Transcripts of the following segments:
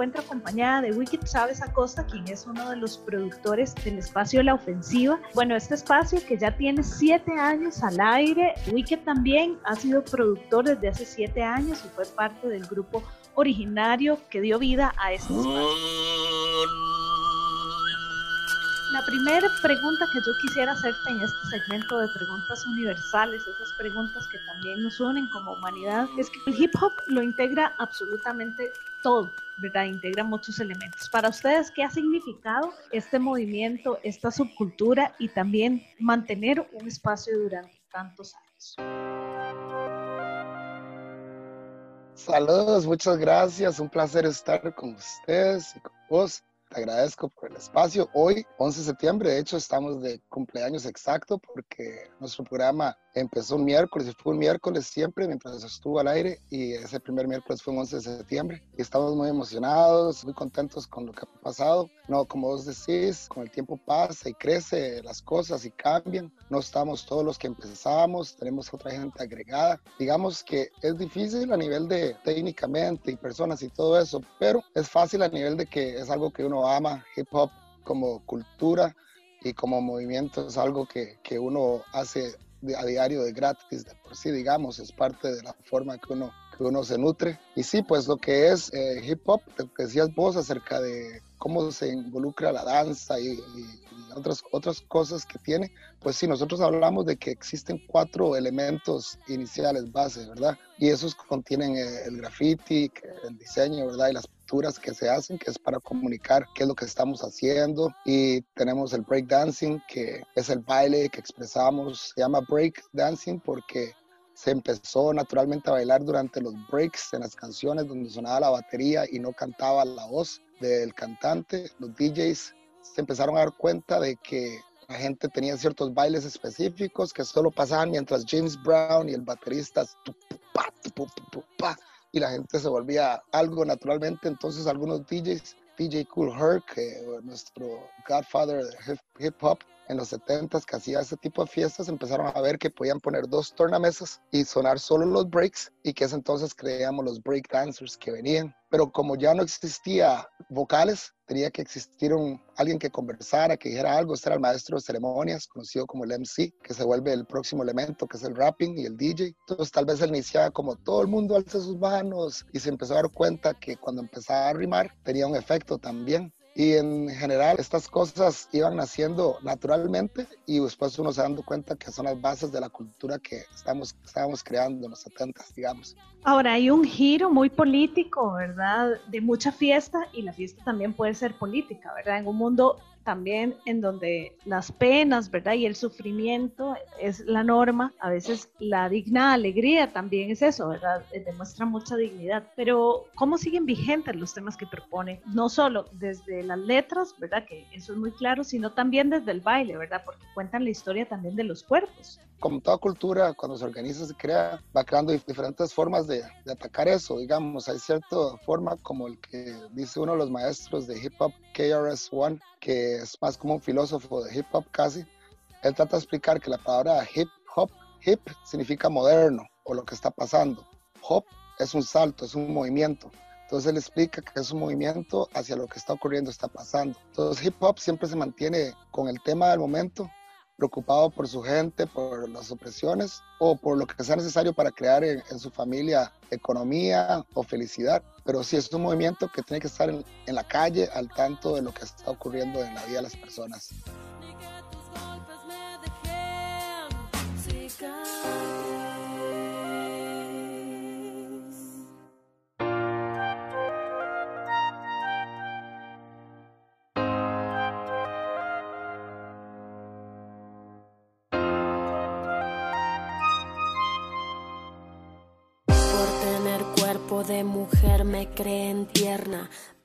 encuentro acompañada de Wicked Chávez Acosta, quien es uno de los productores del espacio La Ofensiva. Bueno, este espacio que ya tiene siete años al aire, Wicked también ha sido productor desde hace siete años y fue parte del grupo originario que dio vida a este espacio. La primera pregunta que yo quisiera hacerte en este segmento de preguntas universales, esas preguntas que también nos unen como humanidad, es que el hip hop lo integra absolutamente todo, ¿verdad? Integra muchos elementos. Para ustedes, ¿qué ha significado este movimiento, esta subcultura y también mantener un espacio durante tantos años? Saludos, muchas gracias. Un placer estar con ustedes y con vos. Te agradezco por el espacio. Hoy, 11 de septiembre, de hecho, estamos de cumpleaños exacto porque nuestro programa empezó un miércoles fue un miércoles siempre mientras estuvo al aire y ese primer miércoles fue un 11 de septiembre y estamos muy emocionados, muy contentos con lo que ha pasado. No, como vos decís, con el tiempo pasa y crece las cosas y cambian. No estamos todos los que empezamos, tenemos otra gente agregada. Digamos que es difícil a nivel de técnicamente y personas y todo eso, pero es fácil a nivel de que es algo que uno ama, hip hop como cultura y como movimiento es algo que, que uno hace a diario de gratis, de por sí, digamos, es parte de la forma que uno, que uno se nutre. Y sí, pues lo que es eh, hip hop, lo decías vos acerca de cómo se involucra la danza y, otras, otras cosas que tiene, pues sí, nosotros hablamos de que existen cuatro elementos iniciales, base, ¿verdad? Y esos contienen eh, el graffiti, el diseño, ¿verdad? Y las que se hacen, que es para comunicar qué es lo que estamos haciendo. Y tenemos el break dancing, que es el baile que expresamos, se llama break dancing porque se empezó naturalmente a bailar durante los breaks en las canciones donde sonaba la batería y no cantaba la voz del cantante. Los DJs se empezaron a dar cuenta de que la gente tenía ciertos bailes específicos que solo pasaban mientras James Brown y el baterista y la gente se volvía algo naturalmente. Entonces algunos DJs, DJ Cool Herc, nuestro godfather de hip hop, en los 70s que hacía ese tipo de fiestas empezaron a ver que podían poner dos tornamesas y sonar solo los breaks y que es entonces creíamos los break dancers que venían. Pero como ya no existía vocales, tenía que existir un, alguien que conversara, que dijera algo. Este era el maestro de ceremonias, conocido como el MC, que se vuelve el próximo elemento, que es el rapping y el DJ. Entonces tal vez él iniciaba como todo el mundo alza sus manos y se empezó a dar cuenta que cuando empezaba a rimar tenía un efecto también y en general estas cosas iban naciendo naturalmente y después uno se dando cuenta que son las bases de la cultura que estamos, estábamos creando en los 70, digamos. Ahora hay un giro muy político, ¿verdad? De mucha fiesta y la fiesta también puede ser política, ¿verdad? En un mundo también en donde las penas, ¿verdad? Y el sufrimiento es la norma. A veces la digna alegría también es eso, ¿verdad? Eh, demuestra mucha dignidad. Pero ¿cómo siguen vigentes los temas que propone? No solo desde las letras, ¿verdad? Que eso es muy claro, sino también desde el baile, ¿verdad? Porque cuentan la historia también de los cuerpos. Como toda cultura, cuando se organiza, se crea, va creando diferentes formas de, atacar eso, digamos. Hay cierta forma como el que dice uno de los maestros de hip hop, KRS-One, que es más como un filósofo de hip hop casi, él trata de explicar que la palabra hip hop, hip significa moderno o lo que está pasando. Hop es un salto, es un movimiento. Entonces él explica que es un movimiento hacia lo que está ocurriendo, está pasando. Entonces hip hop siempre se mantiene con el tema del momento, preocupado por su gente, por las opresiones o por lo que sea necesario para crear en, su familia economía o felicidad. Pero sí es un movimiento que tiene que estar en, en la calle al tanto de lo que está ocurriendo en la vida de las personas. De mujer me creen tierna,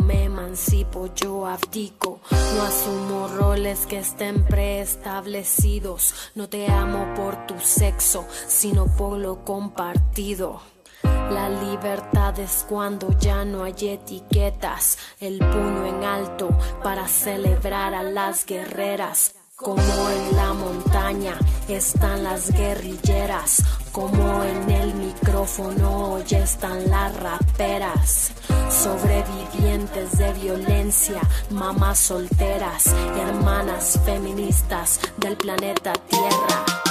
me emancipo, yo abdico. No asumo roles que estén preestablecidos. No te amo por tu sexo, sino por lo compartido. La libertad es cuando ya no hay etiquetas, el puño en alto para celebrar a las guerreras. Como en la montaña están las guerrilleras, como en el micrófono ya están las raperas. Sobrevivientes de violencia, mamás solteras, hermanas feministas del planeta Tierra.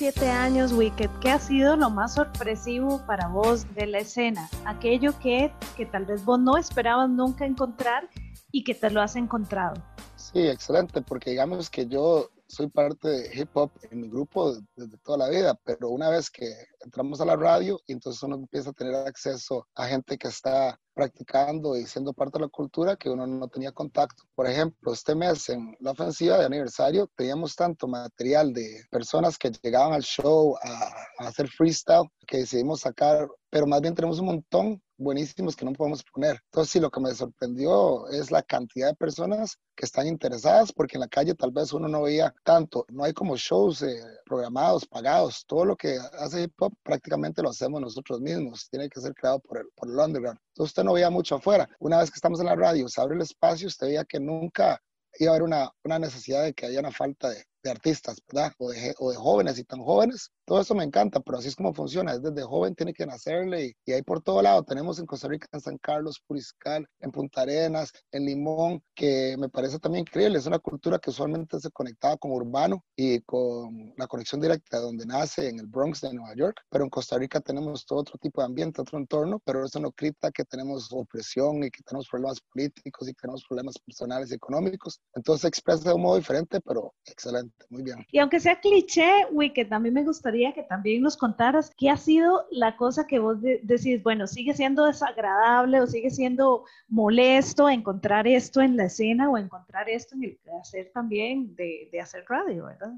Siete años, Wicked, ¿qué ha sido lo más sorpresivo para vos de la escena? Aquello que, que tal vez vos no esperabas nunca encontrar y que te lo has encontrado. Sí, excelente, porque digamos que yo soy parte de hip hop en mi grupo desde toda la vida, pero una vez que entramos a la radio, entonces uno empieza a tener acceso a gente que está practicando y siendo parte de la cultura que uno no tenía contacto. Por ejemplo, este mes en la ofensiva de aniversario teníamos tanto material de personas que llegaban al show a, a hacer freestyle que decidimos sacar, pero más bien tenemos un montón buenísimos que no podemos poner. Entonces, sí, lo que me sorprendió es la cantidad de personas que están interesadas, porque en la calle tal vez uno no veía tanto, no hay como shows eh, programados, pagados, todo lo que hace hip hop prácticamente lo hacemos nosotros mismos, tiene que ser creado por el, por el underground. Entonces usted no veía mucho afuera. Una vez que estamos en la radio, se abre el espacio, usted veía que nunca iba a haber una, una necesidad de que haya una falta de, artistas, ¿verdad? O de, o de, jóvenes y tan jóvenes. Todo eso me encanta, pero así es como funciona. Es desde joven tiene que nacerle y, y ahí por todo lado. Tenemos en Costa Rica, en San Carlos, Puriscal, en Punta Arenas, en Limón, que me parece también increíble. Es una cultura que usualmente se conectaba con urbano y con la conexión directa de donde nace en el Bronx de Nueva York. Pero en Costa Rica tenemos todo otro tipo de ambiente, otro entorno, pero eso no quita que tenemos opresión y que tenemos problemas políticos y que tenemos problemas personales y económicos. Entonces se expresa de un modo diferente, pero excelente muy bien. Y aunque sea cliché, Wicked, a mí me gustaría que también nos contaras qué ha sido la cosa que vos decís, bueno, sigue siendo desagradable o sigue siendo molesto encontrar esto en la escena o encontrar esto en el hacer también de, de hacer radio, ¿verdad?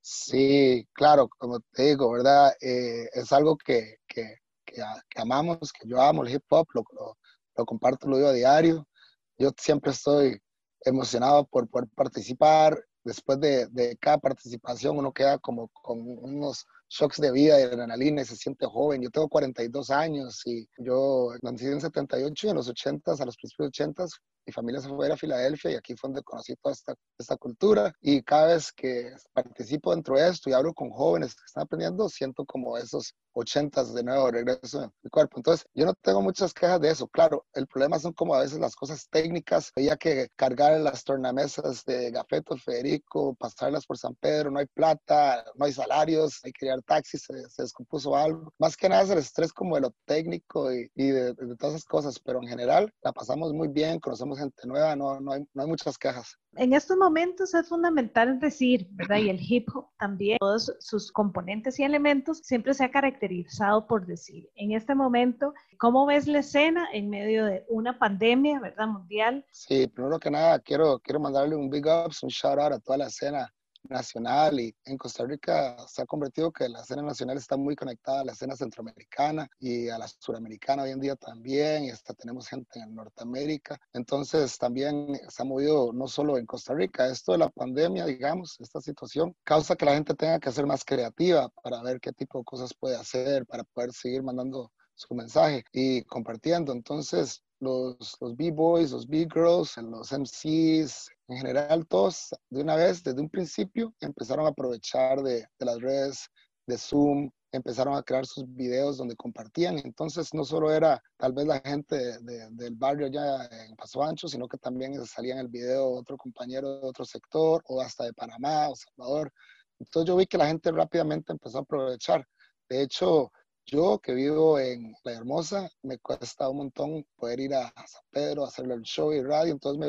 Sí, claro, como te digo, ¿verdad? Eh, es algo que, que, que, amamos, que yo amo el hip hop, lo, lo, lo comparto, lo digo a diario. Yo siempre estoy emocionado por poder participar, después de, cada participación uno queda como con unos shocks de vida, de adrenalina y se siente joven. Yo tengo 42 años y yo nací en 78 y en los 80, a los principios 80 mi familia se fue a Filadelfia y aquí fue donde conocí toda esta, esta cultura y cada vez que participo dentro de esto y hablo con jóvenes que están aprendiendo, siento como esos ochentas de nuevo regreso en mi cuerpo. Entonces, yo no tengo muchas quejas de eso. Claro, el problema son como a veces las cosas técnicas. Había que cargar las tornamesas de Gafeto, Federico, pasarlas por San Pedro, no hay plata, no hay salarios, hay que llevar taxis, se, se, descompuso algo. Más que nada es el estrés como de lo técnico y, y de, de, todas esas cosas, pero en general la pasamos muy bien, conocemos gente nueva, no, no, hay, no hay muchas quejas. En estos momentos es fundamental decir, ¿verdad? Y el hip hop también, todos sus componentes y elementos siempre se ha caracterizado por decir, en este momento, ¿cómo ves la escena en medio de una pandemia, ¿verdad? Mundial. Sí, primero que nada, quiero, quiero mandarle un big ups, un shout out a toda la escena nacional y en Costa Rica se ha convertido que la escena nacional está muy conectada a la escena centroamericana y a la suramericana hoy en día también y hasta tenemos gente en Norteamérica. Entonces también se ha movido no solo en Costa Rica, esto de la pandemia, digamos, esta situación causa que la gente tenga que ser más creativa para ver qué tipo de cosas puede hacer, para poder seguir mandando su mensaje y compartiendo. Entonces, los, los B-boys, los B-girls, los MCs, en general todos de una vez, desde un principio, empezaron a aprovechar de, de las redes de Zoom, empezaron a crear sus videos donde compartían. Entonces no solo era tal vez la gente del barrio ya en Paso Ancho, sino que también salía en el video otro compañero de otro sector o hasta de Panamá o Salvador. Entonces yo vi que la gente rápidamente empezó a aprovechar. De hecho, yo que vivo en La Hermosa, me cuesta un montón poder ir a San Pedro, a hacerle el show y radio, entonces me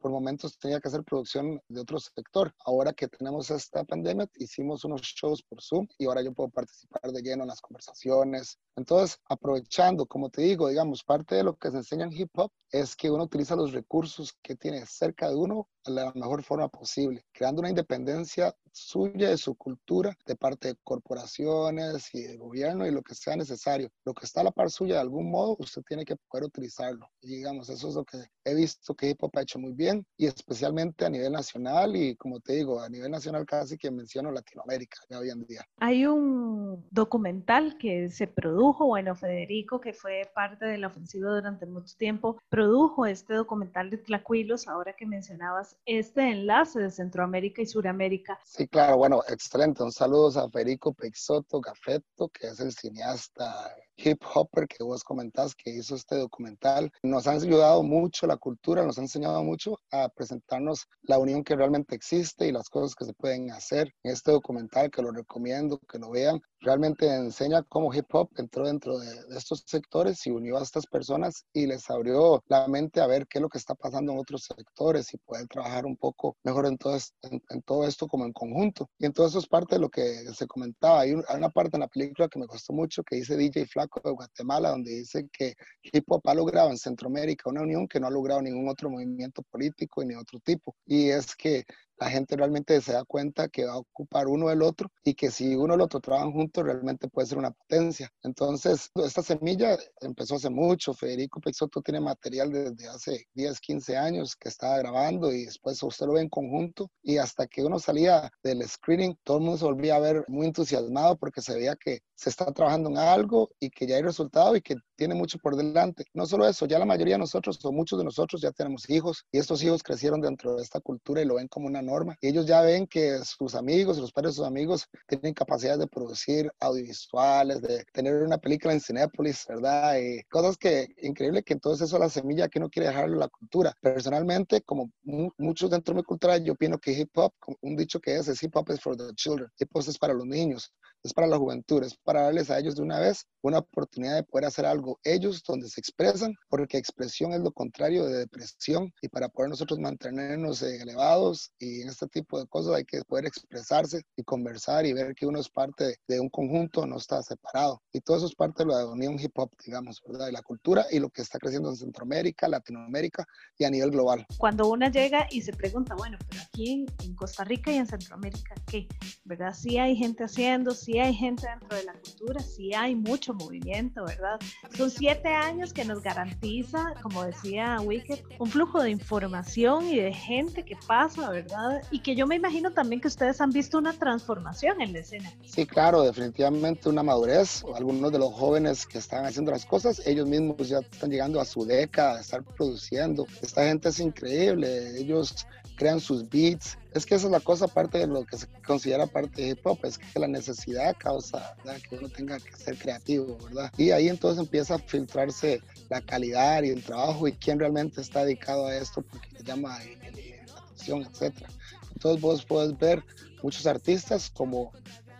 por momentos tenía que hacer producción de otro sector. Ahora que tenemos esta pandemia, hicimos unos shows por Zoom y ahora yo puedo participar de lleno en las conversaciones. Entonces, aprovechando, como te digo, digamos, parte de lo que se enseña en hip hop es que uno utiliza los recursos que tiene cerca de uno de la mejor forma posible, creando una independencia suya de su cultura de parte de corporaciones y de gobierno y lo que sea necesario. Lo que está a la par suya de algún modo, usted tiene que poder utilizarlo. Y digamos, eso es lo que he visto que hip hop ha hecho muy bien y especialmente a nivel nacional y como te digo, a nivel nacional casi que menciono Latinoamérica ya hoy en día. Hay un documental que se produjo, bueno, Federico, que fue parte de la ofensiva durante mucho tiempo, produjo este documental de Tlacuilos, ahora que mencionabas este enlace de Centroamérica y Suramérica. Sí, claro, bueno, excelente. Un saludo a Federico Peixoto Gafetto, que es el cineasta hip hopper que vos comentás que hizo este documental. Nos han ayudado mucho la cultura, nos ha enseñado mucho a presentarnos la unión que realmente existe y las cosas que se pueden hacer este documental, que lo recomiendo, que lo vean. Realmente enseña cómo hip hop entró dentro de, estos sectores y unió a estas personas y les abrió la mente a ver qué es lo que está pasando en otros sectores y poder trabajar un poco mejor en todo, esto como en conjunto. Y entonces eso es parte de lo que se comentaba. Hay, una parte en la película que me gustó mucho que dice DJ Flaco de Guatemala, donde dice que hip hop ha logrado en Centroamérica una unión que no ha logrado ningún otro movimiento político ni otro tipo. Y es que la gente realmente se da cuenta que va a ocupar uno del otro y que si uno y el otro trabajan juntos realmente puede ser una potencia. Entonces, esta semilla empezó hace mucho. Federico Peixoto tiene material desde hace 10, 15 años que estaba grabando y después usted lo ve en conjunto y hasta que uno salía del screening, todo el mundo se volvía a ver muy entusiasmado porque se veía que se está trabajando en algo y que ya hay resultado y que tiene mucho por delante. No solo eso, ya la mayoría de nosotros o muchos de nosotros ya tenemos hijos y estos hijos crecieron dentro de esta cultura y lo ven como una Y ellos ya ven que sus amigos, los padres de sus amigos, tienen capacidad de producir audiovisuales, de tener una película en Cinépolis, ¿verdad? Y cosas que, increíble que entonces eso es la semilla que uno quiere dejarlo la cultura. Personalmente, como muchos dentro de mi cultura, yo pienso que hip hop, un dicho que es, es hip hop es for the children, hip hop es para los niños, es para la juventud, es para darles a ellos de una vez una oportunidad de poder hacer algo ellos donde se expresan, porque expresión es lo contrario de depresión y para poder nosotros mantenernos elevados y en este tipo de cosas hay que poder expresarse y conversar y ver que uno es parte de un conjunto, no está separado. Y todo eso es parte de la unión hip hop, digamos, ¿verdad? De la cultura y lo que está creciendo en Centroamérica, Latinoamérica y a nivel global. Cuando uno llega y se pregunta, bueno, pero aquí en, Costa Rica y en Centroamérica, ¿qué? ¿Verdad? Sí hay gente haciendo, sí hay gente dentro de la cultura, sí hay mucho movimiento, ¿verdad? Son siete años que nos garantiza, como decía Wicked, un flujo de información y de gente que pasa, ¿verdad? Y que yo me imagino también que ustedes han visto una transformación en la escena. Sí, claro, definitivamente una madurez. Algunos de los jóvenes que están haciendo las cosas, ellos mismos ya están llegando a su década de estar produciendo. Esta gente es increíble. Ellos crean sus beats. Es que esa es la cosa, aparte de lo que se considera parte de hip hop, es que la necesidad causa que uno tenga que ser creativo, ¿verdad? Y ahí entonces empieza a filtrarse la calidad y el trabajo y quién realmente está dedicado a esto, porque llama la atención, etc. Entonces vos puedes ver muchos artistas como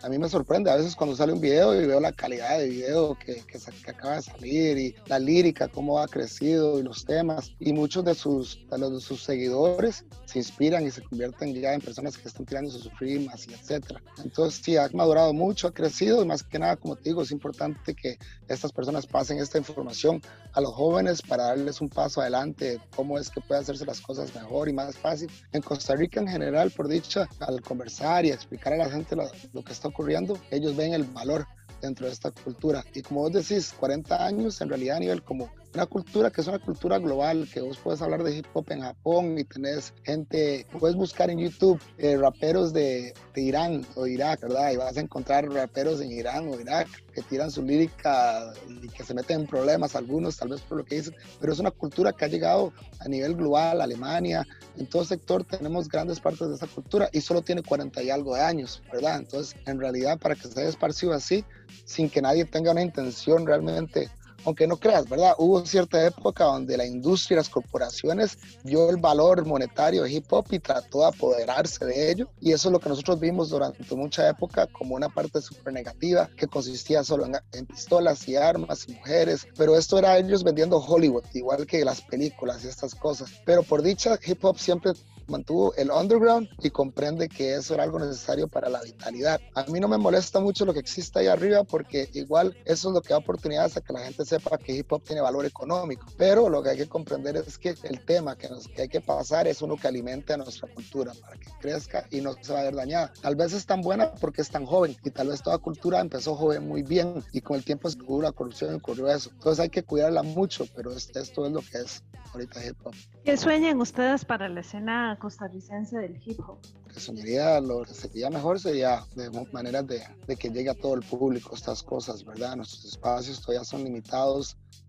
a mí me sorprende a veces cuando sale un video y veo la calidad de video que, que, acaba de salir y la lírica, cómo ha crecido y los temas. Y muchos de sus, de los, de sus seguidores se inspiran y se convierten ya en personas que están tirando sus rimas y etcétera. Entonces sí, ha madurado mucho, ha crecido y más que nada, como te digo, es importante que estas personas pasen esta información a los jóvenes para darles un paso adelante, cómo es que puede hacerse las cosas mejor y más fácil. En Costa Rica en general, por dicha, al conversar y explicar a la gente lo, lo que está ocurriendo, ellos ven el valor dentro de esta cultura. Y como vos decís, 40 años en realidad a nivel como una cultura que es una cultura global, que vos puedes hablar de hip hop en Japón y tenés gente, puedes buscar en YouTube eh, raperos de, de, Irán o Irak, ¿verdad? Y vas a encontrar raperos en Irán o Irak que tiran su lírica y que se meten en problemas algunos, tal vez por lo que dicen, pero es una cultura que ha llegado a nivel global, Alemania, en todo sector tenemos grandes partes de esa cultura y solo tiene 40 y algo de años, ¿verdad? Entonces, en realidad, para que se haya esparcido así, sin que nadie tenga una intención realmente aunque no creas, ¿verdad? Hubo cierta época donde la industria las corporaciones vio el valor monetario de hip hop y trató de apoderarse de ello. Y eso es lo que nosotros vimos durante mucha época como una parte súper negativa que consistía solo en, en, pistolas y armas y mujeres. Pero esto era ellos vendiendo Hollywood, igual que las películas y estas cosas. Pero por dicha, hip hop siempre mantuvo el underground y comprende que eso era algo necesario para la vitalidad. A mí no me molesta mucho lo que existe ahí arriba porque igual eso es lo que da oportunidades a que la gente sepa que hip hop tiene valor económico. Pero lo que hay que comprender es que el tema que, nos, que hay que pasar es uno que alimente a nuestra cultura para que crezca y no se va a ver dañada. Tal vez es tan buena porque es tan joven y tal vez toda cultura empezó joven muy bien y con el tiempo se ocurrió la corrupción y ocurrió eso. Entonces hay que cuidarla mucho, pero esto es lo que es ahorita hip hop. ¿Qué sueñan ustedes para la escena costarricense del hip hop? Que soñaría, lo que sería mejor sería de maneras de, de, que llegue a todo el público estas cosas, ¿verdad? Nuestros espacios todavía son limitados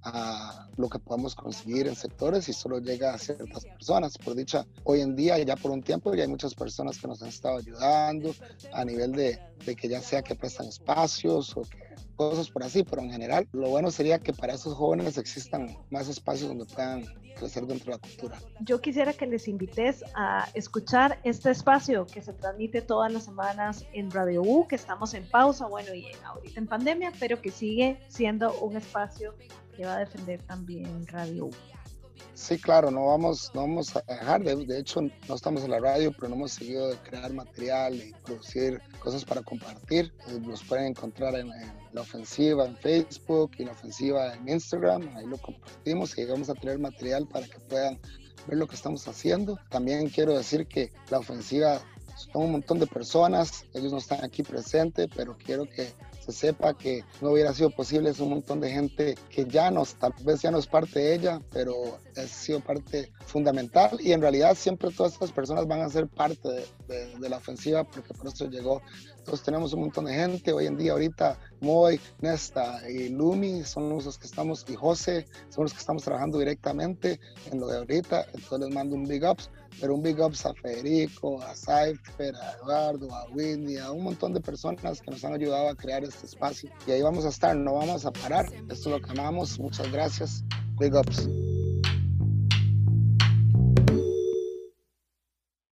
a lo que podemos conseguir en sectores y solo llega a ciertas personas. Por dicha, hoy en día, ya por un tiempo, ya hay muchas personas que nos han estado ayudando a nivel de, de que ya sea que prestan espacios o que cosas por así, pero en general lo bueno sería que para esos jóvenes existan más espacios donde puedan crecer dentro de la cultura. Yo quisiera que les invites a escuchar este espacio que se transmite todas las semanas en Radio U, que estamos en pausa, bueno, y ahorita en pandemia, pero que sigue siendo un espacio que va a defender también Radio U. Sí, claro, no vamos, no vamos a dejar, de, de, hecho no estamos en la radio, pero no hemos seguido de crear material y producir cosas para compartir. Los pueden encontrar en, en, la ofensiva en Facebook y la ofensiva en Instagram, ahí lo compartimos y vamos a tener material para que puedan ver lo que estamos haciendo. También quiero decir que la ofensiva son un montón de personas, ellos no están aquí presentes, pero quiero que se sepa que no hubiera sido posible, es un montón de gente que ya no, tal vez ya no es parte de ella, pero ha sido parte fundamental y en realidad siempre todas estas personas van a ser parte de, de, de la ofensiva porque por eso llegó. Entonces tenemos un montón de gente, hoy en día ahorita Moy, Nesta y Lumi son los que estamos, y José, son los que estamos trabajando directamente en lo de ahorita, entonces les mando un big ups, pero un big ups a Federico, a Cypher, a Eduardo, a Winnie, a un montón de personas que nos han ayudado a crear este espacio. Y ahí vamos a estar, no vamos a parar, esto es lo que amamos, muchas gracias, big ups.